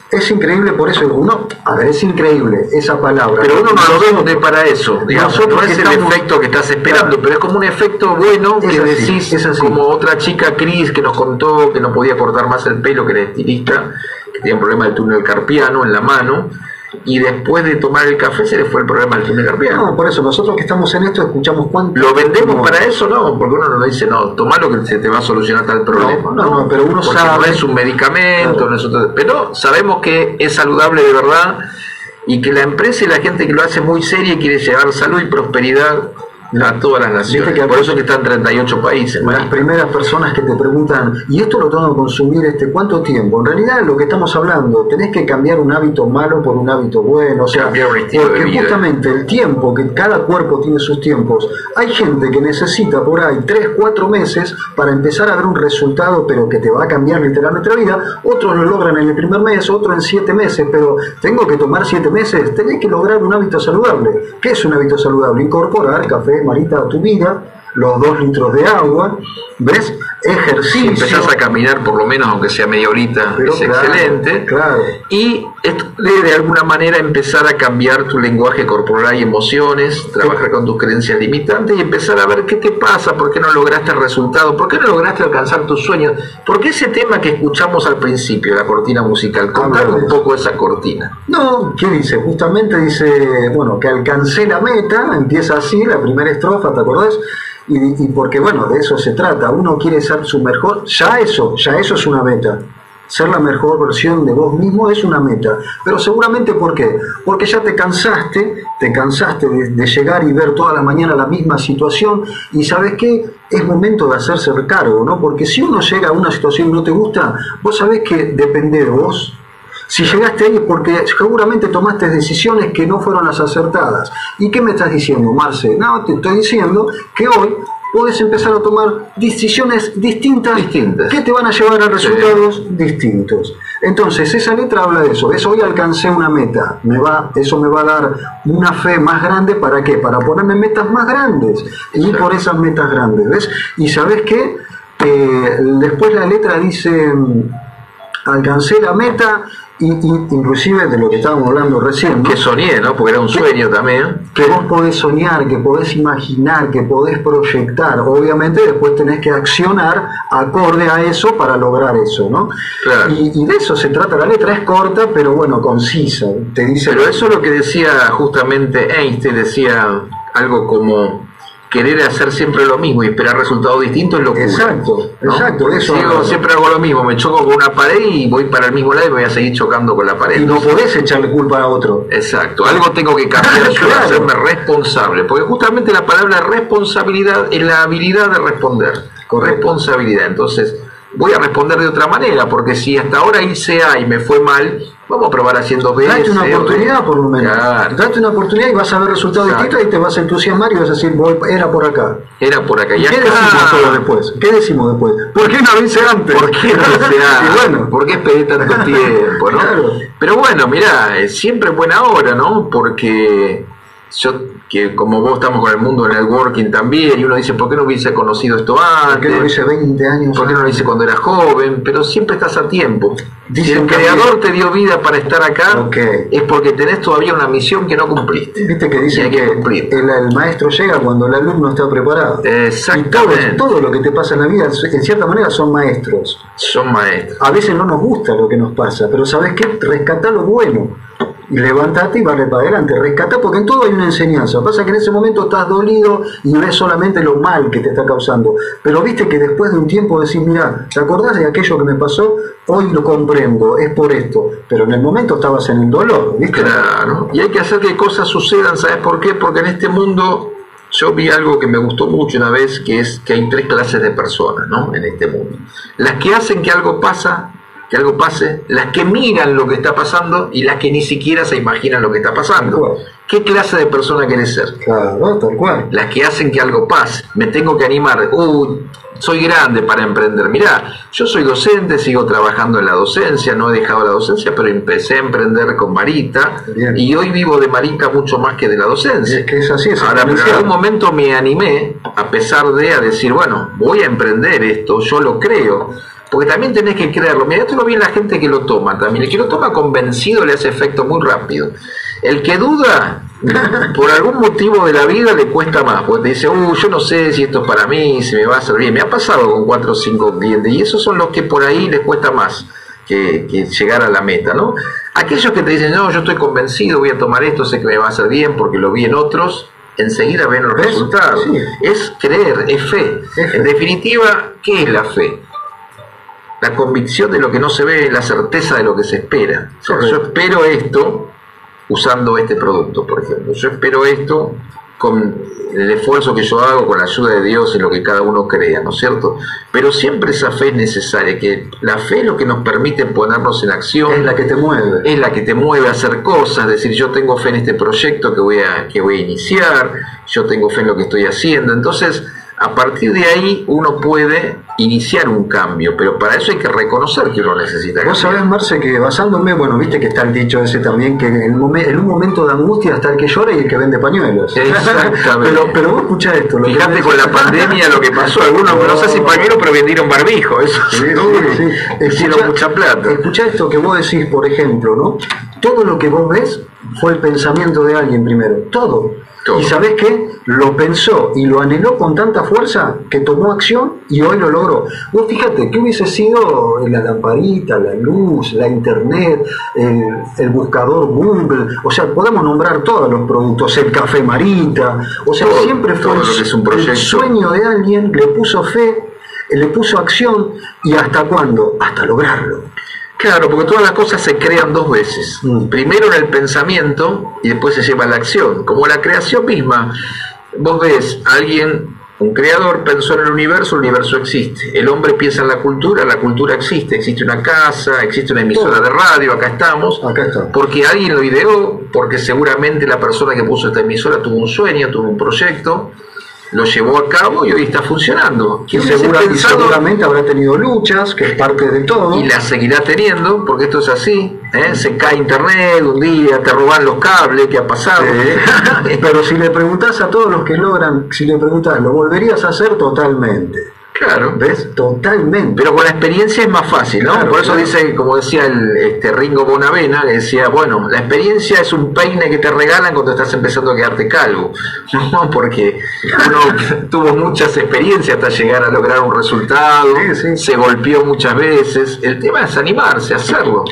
Es increíble, por eso uno, a ver, es increíble esa palabra. Pero uno no lo vende para eso, digamos, Nosotros no es el efecto que estás esperando, Claro. pero es como un efecto bueno Es que así, decís, es así. como otra chica Cris que nos contó que no podía cortar más el pelo, que era estilista, que tenía un problema del túnel carpiano en la mano, y después de tomar el café se le fue el problema del túnel carpiano. No, por eso nosotros que estamos en esto escuchamos cuánto. ¿Lo vendemos para eso? No, porque uno no dice, no, tomalo que se te va a solucionar tal problema. No, no, pero uno porque sabe- no es un medicamento, Claro. no es otro- pero sabemos que es saludable de verdad y que la empresa y la gente que lo hace muy seria y quiere llevar salud y prosperidad a todas las naciones. Que Por eso que están 38 países. las Marita. primeras personas que te preguntan, ¿y esto lo tengo que consumir este cuánto tiempo? En realidad lo que estamos hablando, tenés que cambiar un hábito malo por un hábito bueno, o sea, porque justamente el tiempo, que cada cuerpo tiene sus tiempos, hay gente que necesita por ahí 3, 4 meses para empezar a ver un resultado, pero que te va a cambiar literalmente la vida, otros lo logran en el primer mes, otros en 7 meses, pero tengo que tomar 7 meses, tenés que lograr un hábito saludable. ¿Qué es un hábito saludable? Incorporar café, marita a tu vida, los 2 litros de agua, ¿ves? Si Ejercicio. empezás a caminar por lo menos, aunque sea media horita, Pero es claro, excelente. claro. Y de, de alguna manera empezar a cambiar tu lenguaje corporal y emociones, trabajar con tus creencias limitantes y empezar a ver qué te pasa, por qué no lograste el resultado, por qué no lograste alcanzar tus sueños, porque ese tema que escuchamos al principio, la cortina musical, contar Habla de un poco esa cortina. No, ¿qué dice? Justamente dice, bueno, que alcancé la meta, empieza así, la primera estrofa, ¿te acordás? Y, y porque, bueno, de eso se trata, uno quiere ser su mejor, ya eso, ya eso es una meta. Ser la mejor versión de vos mismo es una meta. Pero seguramente, ¿por qué? Porque ya te cansaste, te cansaste de, llegar y ver toda la mañana la misma situación y sabes qué, es momento de hacerse cargo, ¿no? Porque si uno llega a una situación y no te gusta, vos sabés que depende de vos, si llegaste ahí es porque seguramente tomaste decisiones que no fueron las acertadas. ¿Y qué me estás diciendo, Marce? No, te estoy diciendo que hoy puedes empezar a tomar decisiones distintas, Distintas. que te van a llevar a resultados distintos. Entonces, esa letra habla de eso. Es hoy alcancé una meta. Me va, eso me va a dar una fe más grande. ¿Para qué? Para ponerme metas más grandes. Y ir por esas metas grandes. ¿Ves? Y sabes qué? Eh, después la letra dice alcancé la meta y, y- inclusive de lo que estábamos hablando recién, ¿no? Que soñé, ¿no? Porque era un sueño también. que vos podés soñar, que podés imaginar, que podés proyectar. Obviamente después tenés que accionar acorde a eso para lograr eso, ¿no? Claro. Y, y de eso se trata la letra, es corta, pero bueno, concisa. Te dice Pero eso es lo que decía justamente Einstein, decía algo como querer hacer siempre lo mismo y esperar resultados distintos es locura. Exacto, ¿no? exacto, Porque eso digo, siempre hago lo mismo, me choco con una pared y voy para el mismo lado y me voy a seguir chocando con la pared. y no podés echarle culpa a otro. Exacto, algo tengo que cambiar yo, [laughs] Claro. hacerme responsable, porque justamente la palabra responsabilidad es la habilidad de responder. Correcto. Responsabilidad, entonces voy a responder de otra manera, porque si hasta ahora hice A y me fue mal, vamos a probar haciendo B. Date una C, oportunidad por lo menos. Claro. Date una oportunidad y vas a ver resultados distintos y te vas a entusiasmar y vas a decir, voy, era por acá. Era por acá. Y ¿Y qué decimos después? ¿Qué decimos después? ¿Por qué no lo hice antes? ¿Por qué no da? [laughs] Y bueno, ¿Por qué esperé tanto [laughs] tiempo? ¿no? Claro. Pero bueno, mirá, es siempre buena hora, ¿no? Porque yo, que como vos estamos con el mundo del networking también, y uno dice, ¿por qué no hubiese conocido esto ¿por qué antes? no lo hice 20 años ¿Por qué no lo antes? hice cuando era joven? Pero siempre estás a tiempo. Si Dicen el que- creador te dio vida para estar acá, Ok. es porque tenés todavía una misión que no cumpliste. Viste que dicen hay que que cumplir. el, el maestro llega cuando el alumno está preparado. Exactamente. Y todo, todo lo que te pasa en la vida, en cierta manera, son maestros. Son maestros. A veces no nos gusta lo que nos pasa, pero ¿sabes qué? Rescatá lo bueno. Y levantate y vale para adelante. Rescatá porque en todo hay una enseñanza. Pasa que en ese momento estás dolido y ves solamente lo mal que te está causando. Pero viste que después de un tiempo decís, mira, ¿te acordás de aquello que me pasó? Hoy lo comprendo, es por esto. Pero en el momento estabas en el dolor, ¿viste? Claro, y hay que hacer que cosas sucedan, ¿sabes por qué? Porque en este mundo yo vi algo que me gustó mucho una vez, que es que hay tres clases de personas, ¿no? En este mundo. Las que hacen que algo pasa, que algo pase, las que miran lo que está pasando y las que ni siquiera se imaginan lo que está pasando. ¿Qué clase de persona querés ser? Claro, tal cual. las que hacen que algo pase. Me tengo que animar. Uh, soy grande para emprender. Mirá, yo soy docente, sigo trabajando en la docencia, no he dejado la docencia, pero empecé a emprender con Marita Bien. y hoy vivo de Marita mucho más que de la docencia. es que es así, es Ahora, en algún momento me animé, a pesar de a decir, bueno, voy a emprender esto, yo lo creo. Porque también tenés que creerlo. Mira, esto lo vi en la gente que lo toma también. El que lo toma convencido le hace efecto muy rápido. El que duda, [laughs] por algún motivo de la vida le cuesta más. Porque te dice, uh, yo no sé si esto es para mí, si me va a servir. Me ha pasado con cuatro o cinco clientes. Y esos son los que por ahí les cuesta más que, que llegar a la meta, ¿no? Aquellos que te dicen, no, yo estoy convencido, voy a tomar esto, sé que me va a hacer bien porque lo vi en otros, enseguida ven los ¿Ves? resultados. Sí. Es creer, es fe. Es fe. En definitiva, ¿qué es la fe? La convicción de lo que no se ve, la certeza de lo que se espera. O sea, yo espero esto usando este producto, por ejemplo. Yo espero esto con el esfuerzo que yo hago, con la ayuda de Dios en lo que cada uno crea, ¿no es cierto? Pero siempre esa fe es necesaria, que la fe es lo que nos permite ponernos en acción. Es la que te mueve. Es la que te mueve a hacer cosas, decir, yo tengo fe en este proyecto que voy a, que voy a iniciar, yo tengo fe en lo que estoy haciendo. Entonces, a partir de ahí uno puede iniciar un cambio, pero para eso hay que reconocer que uno necesita Vos sabés, Marce, que basándome, bueno, viste que está el dicho ese también, que en, momen- en un momento de angustia está el que llora y el que vende pañuelos. Exactamente. [laughs] pero, pero vos escuchá esto. lo que Fíjate me con la pandemia lo que pasó, algunos no sé si pañuelo, pero vendieron barbijo, eso Sí, sí, sí. Escuchá- mucha plata. Escuchá esto que vos decís, por ejemplo, ¿no? Todo lo que vos ves fue el pensamiento de alguien primero. Todo. Todo. Y sabés qué? Lo pensó y lo anheló con tanta fuerza que tomó acción y hoy lo logró. Vos fíjate, ¿qué hubiese sido la lamparita, la luz, la internet, el, el buscador Google? O sea, podemos nombrar todos los productos, el café Marita. O sea, Todo, siempre fue el, es un el sueño de alguien, le puso fe, le puso acción y hasta cuándo? Hasta lograrlo. Claro, porque todas las cosas se crean dos veces. Mm. Primero en el pensamiento y después se lleva a la acción. Como la creación misma. Vos ves, alguien, un creador pensó en el universo, el universo existe. El hombre piensa en la cultura, la cultura existe. Existe una casa, existe una emisora de radio, acá estamos. Acá está. Porque alguien lo ideó, porque seguramente la persona que puso esta emisora tuvo un sueño, tuvo un proyecto, lo llevó a cabo y hoy está funcionando. Y, ¿Quién hubiese segura- y seguramente habrá tenido luchas, que es parte de todo. y la seguirá teniendo, porque esto es así. ¿eh? Se cae internet un día, te roban los cables, ¿qué ha pasado? [laughs] Pero si le preguntás a todos los que logran, si le preguntás, ¿lo volverías a hacer totalmente? Claro. ¿Ves? Totalmente. Pero con la experiencia es más fácil, ¿no? Claro, Por eso claro. dice, como decía el este, Ringo Bonavena, que decía, bueno, la experiencia es un peine que te regalan cuando estás empezando a quedarte calvo, [laughs] ¿no? Porque uno [laughs] tuvo muchas experiencias hasta llegar a lograr un resultado, Sí, sí. se golpeó muchas veces, el tema es animarse, hacerlo.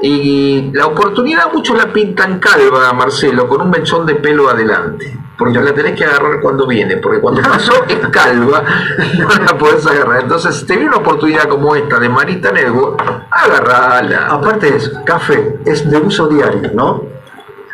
Y la oportunidad muchos la pintan calva, Marcelo, con un mechón de pelo adelante. Porque la tenés que agarrar cuando viene, porque cuando [laughs] pasó es calva, [laughs] no la podés agarrar. Entonces, si te viene una oportunidad como esta de Marita Network, agarrala. Aparte es, café, es de uso diario, ¿no?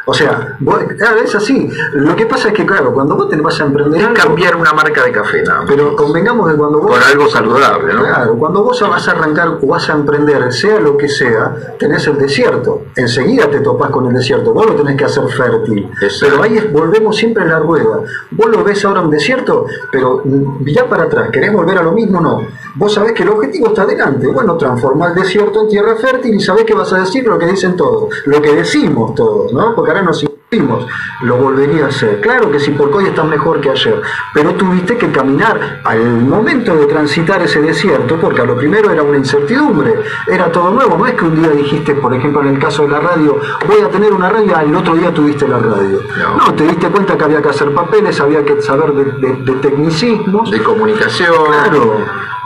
O sea, vos- es así. Lo que pasa es que, claro, cuando vos te vas a emprender Es algo, cambiar una marca de café, nada más. pero convengamos que cuando vos... Por algo saludable, ¿no? Claro, cuando vos vas a arrancar o vas a emprender, sea lo que sea, tenés el desierto. Enseguida te topás con el desierto. Vos lo tenés que hacer fértil. Exacto. Pero ahí es- volvemos siempre a la rueda. Vos lo ves ahora un desierto, pero ya para atrás. ¿Querés volver a lo mismo? No. Vos sabés que el objetivo está adelante. Bueno, transformar el desierto en tierra fértil y sabés que vas a decir lo que dicen todos. Lo que decimos todos, ¿no? Porque ahora nos insistimos. Lo volvería a hacer. Claro que sí, porque hoy estás mejor que ayer. Pero tuviste que caminar al momento de transitar ese desierto, porque a lo primero era una incertidumbre, era todo nuevo. No es que un día dijiste, por ejemplo, en el caso de la radio, voy a tener una radio, al otro día tuviste la radio. No. No, te diste cuenta que había que hacer papeles, había que saber de, de- de tecnicismos. De comunicación. Claro,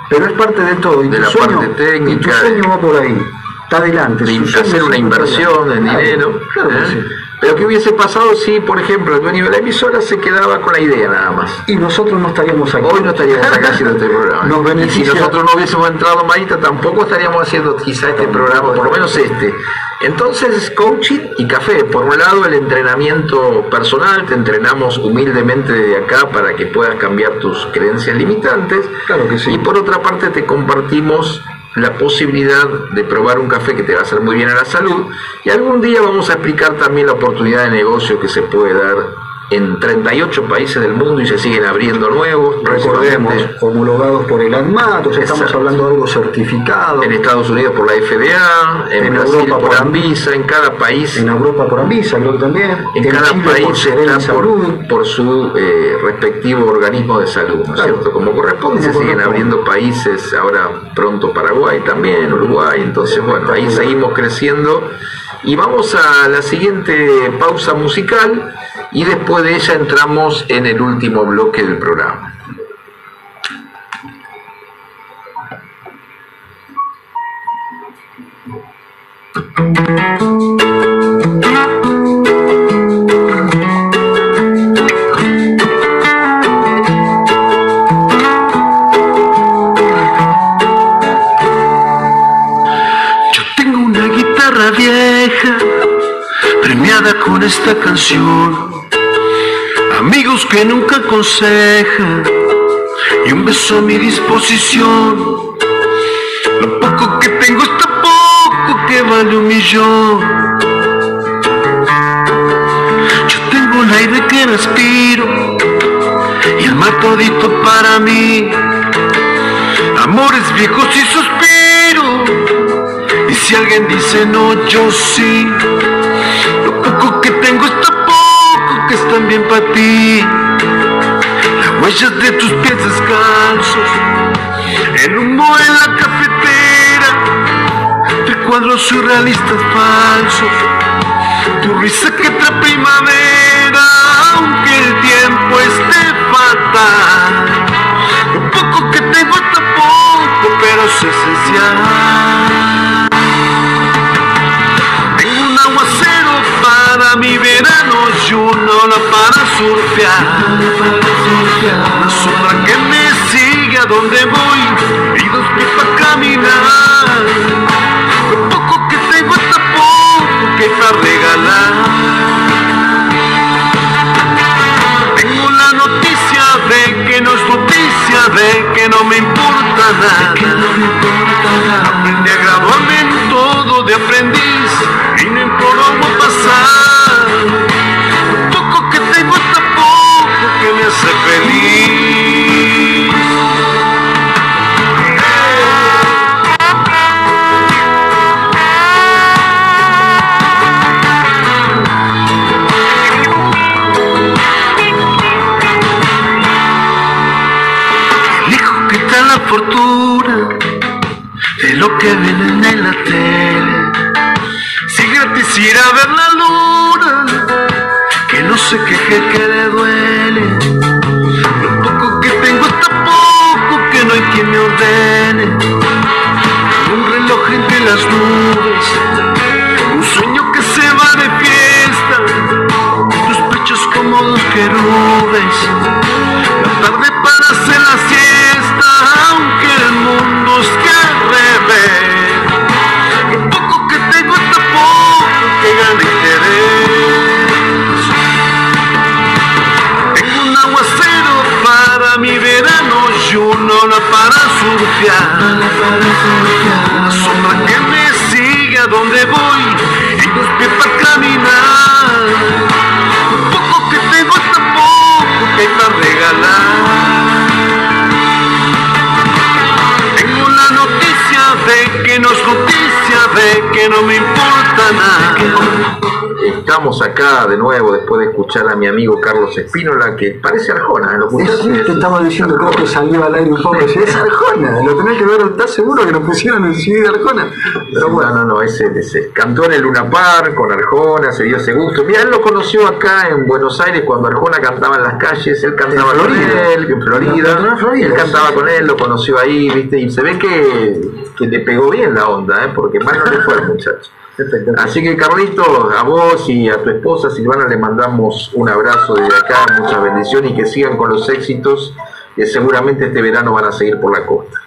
pero es parte de todo. Y De tu la sueño, parte técnica, y tu sueño va por ahí. Está adelante. de hacer una inversión en dinero. Claro que ¿eh? sí. Pero ¿qué hubiese pasado si, por ejemplo, el dueño de la emisora se quedaba con la idea nada más? Y nosotros no estaríamos aquí. Hoy no estaríamos acá haciendo este programa. [laughs] Nos y si beneficia- nosotros no hubiésemos entrado, Marita, tampoco estaríamos haciendo quizá este programa, por lo menos este. Entonces, coaching y café. Por un lado, el entrenamiento personal, te entrenamos humildemente desde acá para que puedas cambiar tus creencias limitantes. Claro que sí. Y por otra parte, te compartimos la posibilidad de probar un café que te va a hacer muy bien a la salud. Y algún día vamos a explicar también la oportunidad de negocio que se puede dar en 38 países del mundo y se siguen abriendo nuevos. Recordemos, homologados por el ANMAT, o sea, estamos hablando de algo certificado. En Estados Unidos por la FDA, en, En Brasil Europa por por Anvisa, en cada país, En Europa por Anvisa, creo que también. en cada Chile país por, Salud. por su eh, respectivo organismo de salud, ¿no es Claro. cierto? Como corresponde, se siguen abriendo países, ahora pronto Paraguay también, Uruguay, entonces bueno, ahí seguimos creciendo. Y vamos a la siguiente pausa musical y después de ella entramos en el último bloque del programa. Esta canción. amigos que nunca aconsejan y un beso a mi disposición. Lo poco que tengo es tan poco que vale un millón. Yo tengo el aire que respiro y el mar todito para mí. Amores viejos y suspiro. Y si alguien dice no, yo sí. Que tengo es tan poco que es también para ti. Las huellas de tus pies descalzos. El humo en la cafetera. De cuadros surrealistas falsos. Tu risa que trae primavera. Aunque el tiempo esté fatal. Lo poco que tengo es tan poco, pero es esencial. Surfear. Una que me sigue a donde voy y dos pies para caminar. Lo poco que tengo es tan poco que para regalar. Tengo la noticia de que no es noticia, de que no me importa nada. Aprendí a graduarme en todo de aprendiz feliz. La tarde para hacer la siesta, aunque el mundo esté al revés. Lo poco que tengo es tan poco que gana interés. Tengo un aguacero para mi verano y una ola para surfear. Una sombra que me sigue a donde voy que no me importa nada. Estamos acá de nuevo después de escuchar a mi amigo Carlos Espínola, que parece Arjona, ¿eh? ¿lo Es, escuchaste? te estaba diciendo, creo que salió al aire un poco. Si es Arjona, lo tenés que ver, ¿estás seguro que nos pusieron el CD de Arjona? Pero No, bueno, no, no, ese, ese. Cantó en el Luna Park con Arjona, se dio ese gusto. Mira, él lo conoció acá en Buenos Aires cuando Arjona cantaba en las calles, él cantaba En con Florida. él, en Florida. Él cantaba sí. con él, lo conoció ahí, viste, y se ve que, que le pegó bien la onda, ¿eh? porque mal no le fue al muchacho. Así que Carlito, a vos y a tu esposa Silvana le mandamos un abrazo desde acá, muchas bendiciones y que sigan con los éxitos que seguramente este verano van a seguir por la costa.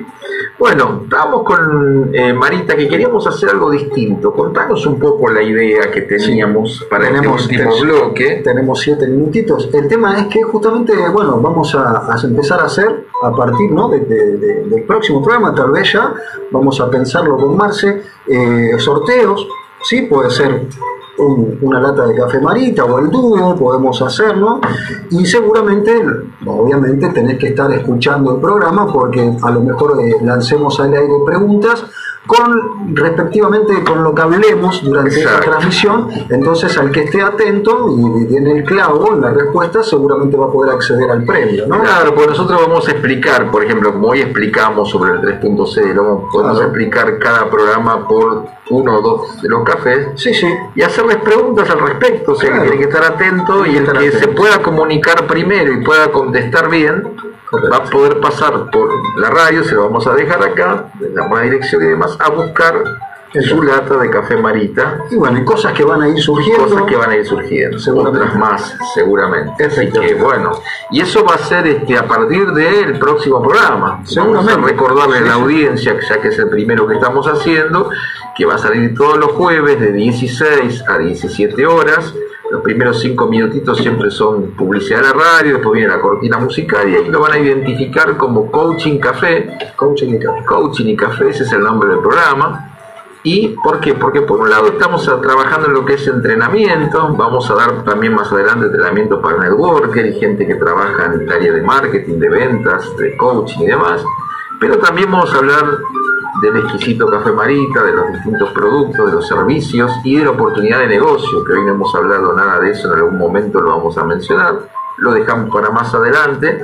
Bueno, estábamos con eh, Marita que queríamos hacer algo distinto. Contanos un poco la idea que teníamos para tenemos, este último bloque. tenemos siete minutitos. El tema es que justamente, bueno, vamos a, a empezar a hacer a partir ¿no? de- de- de- del próximo programa, tal vez ya, vamos a pensarlo con Marce, eh, sorteos, ¿sí? Puede ser un- una lata de café marita o el dúo, podemos hacerlo, y seguramente, obviamente, tenés que estar escuchando el programa porque a lo mejor eh, lancemos al aire preguntas con respectivamente con lo que hablemos durante esta transmisión, entonces al que esté atento y tiene el clavo en la respuesta seguramente va a poder acceder al premio, ¿no? Claro, pues nosotros vamos a explicar, por ejemplo, como hoy explicamos sobre el 3.0, vamos- podemos Claro. explicar cada programa por uno o dos de los cafés Sí, sí. y hacerles preguntas al respecto, o sea Claro. que tiene que estar atento y el que se pueda comunicar primero y pueda contestar bien Correcto. va a poder pasar por la radio, se lo vamos a dejar acá, damos la dirección y demás, a buscar su lata de café marita, Y bueno, y cosas que van a ir surgiendo. cosas que van a ir surgiendo, Seguramente. otras más seguramente. Así que bueno, y eso va a ser este a partir del próximo programa. Vamos a Seguramente. recordarle a la audiencia, ya que es el primero que estamos haciendo, que va a salir todos los jueves de 16 a 17 horas Los primeros cinco minutitos siempre son publicidad de la radio, después viene la cortina musical y ahí lo van a identificar como Coaching Café. Coaching y café. Coaching y Café, ese es el nombre del programa. ¿Y por qué? Porque por un lado estamos trabajando en lo que es entrenamiento, vamos a dar también más adelante entrenamiento para networker y gente que trabaja en el área de marketing, de ventas, de coaching y demás, pero también vamos a hablar del exquisito café Marita, de los distintos productos, de los servicios y de la oportunidad de negocio, que hoy no hemos hablado nada de eso, en algún momento lo vamos a mencionar, lo dejamos para más adelante,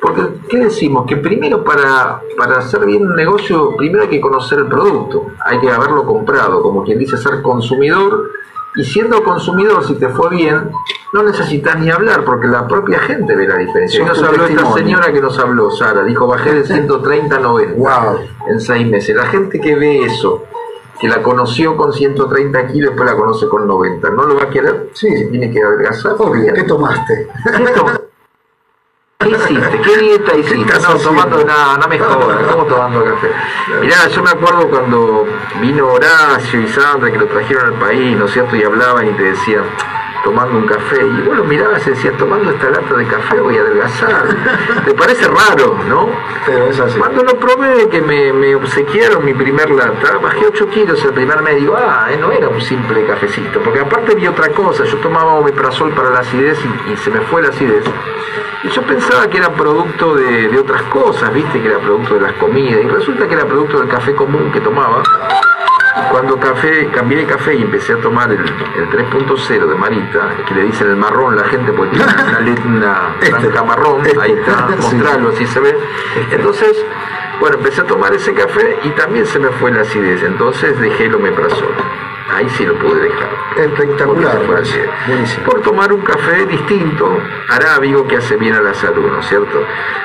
porque, ¿qué decimos? Que primero para, para hacer bien un negocio, primero hay que conocer el producto, hay que haberlo comprado, como quien dice ser consumidor, y siendo consumidor, si te fue bien, no necesitas ni hablar, porque la propia gente ve la diferencia. Hoy nos habló esta señora que nos habló, Sara, dijo, bajé de [laughs] 130 a 90 Wow. en seis meses. La gente que ve eso, que la conoció con 130 kilos, después la conoce con 90, ¿no lo va a querer? Sí. Si tiene que adelgazar. Obvio. ¿qué tomaste? ¿Qué to- ¿Qué hiciste? ¿Qué dieta hiciste? estás No, tomando nada, no me jodas, ¿cómo [laughs] tomando café? Mirá, yo me acuerdo cuando vino Horacio y Sandra que lo trajeron al país, ¿no es cierto? Y hablaban y te decían, tomando un café, y vos lo mirabas y decías, tomando esta lata de café voy a adelgazar. [laughs] ¿Te parece raro, no? Pero es así. Cuando lo probé, que me, me obsequiaron mi primer lata, bajé 8 kilos el primer mes, digo, ah, eh, no era un simple cafecito, porque aparte vi otra cosa, yo tomaba omeprazol para la acidez y, y se me fue la acidez. Y yo pensaba que era producto de, de otras cosas, viste, que era producto de las comidas, y resulta que era producto del café común que tomaba. Cuando café, cambié de café y empecé a tomar el, el 3.0 de Marita, que le dicen el marrón la gente porque tiene una, [laughs] let- una Este. franja marrón, ahí está, mostrarlo, así se ve. Entonces, bueno, empecé a tomar ese café y también se me fue la acidez, entonces dejé el omeprazol. Ahí sí lo pude dejar. Espectacular. Buenísimo. Por tomar un café distinto, arábigo, que hace bien a la salud, ¿no es cierto?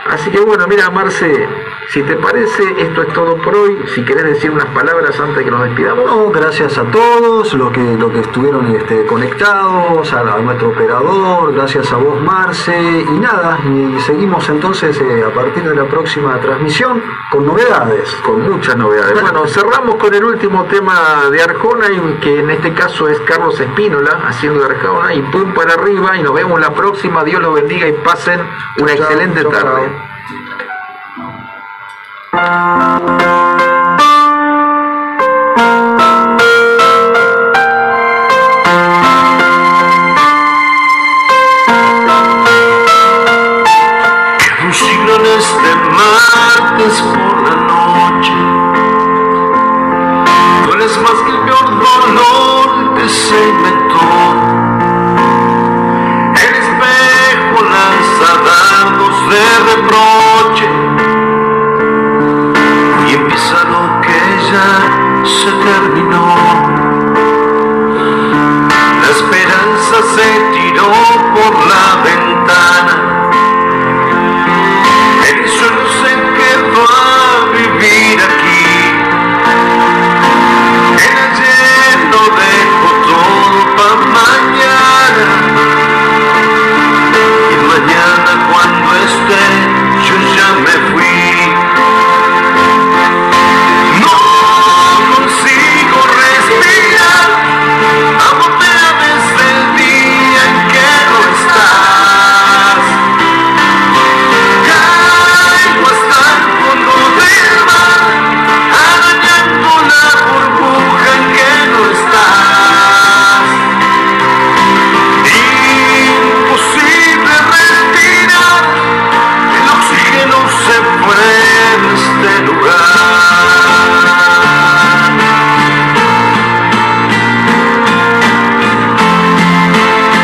Así que bueno, mira, Marce, si te parece, esto es todo por hoy. Si querés decir unas palabras antes de que nos despidamos. No, gracias a todos los que, los que estuvieron este, conectados, a, a nuestro operador, gracias a vos Marce, y nada, y seguimos entonces eh, a partir de la próxima transmisión con novedades. con muchas novedades. Bueno, cerramos con el último tema de Arjona, y que en este caso es Carlos Espínola haciendo de Arjona, y pum para arriba, y nos vemos la próxima. Dios los bendiga y pasen una excelente tarde. Lord, is saved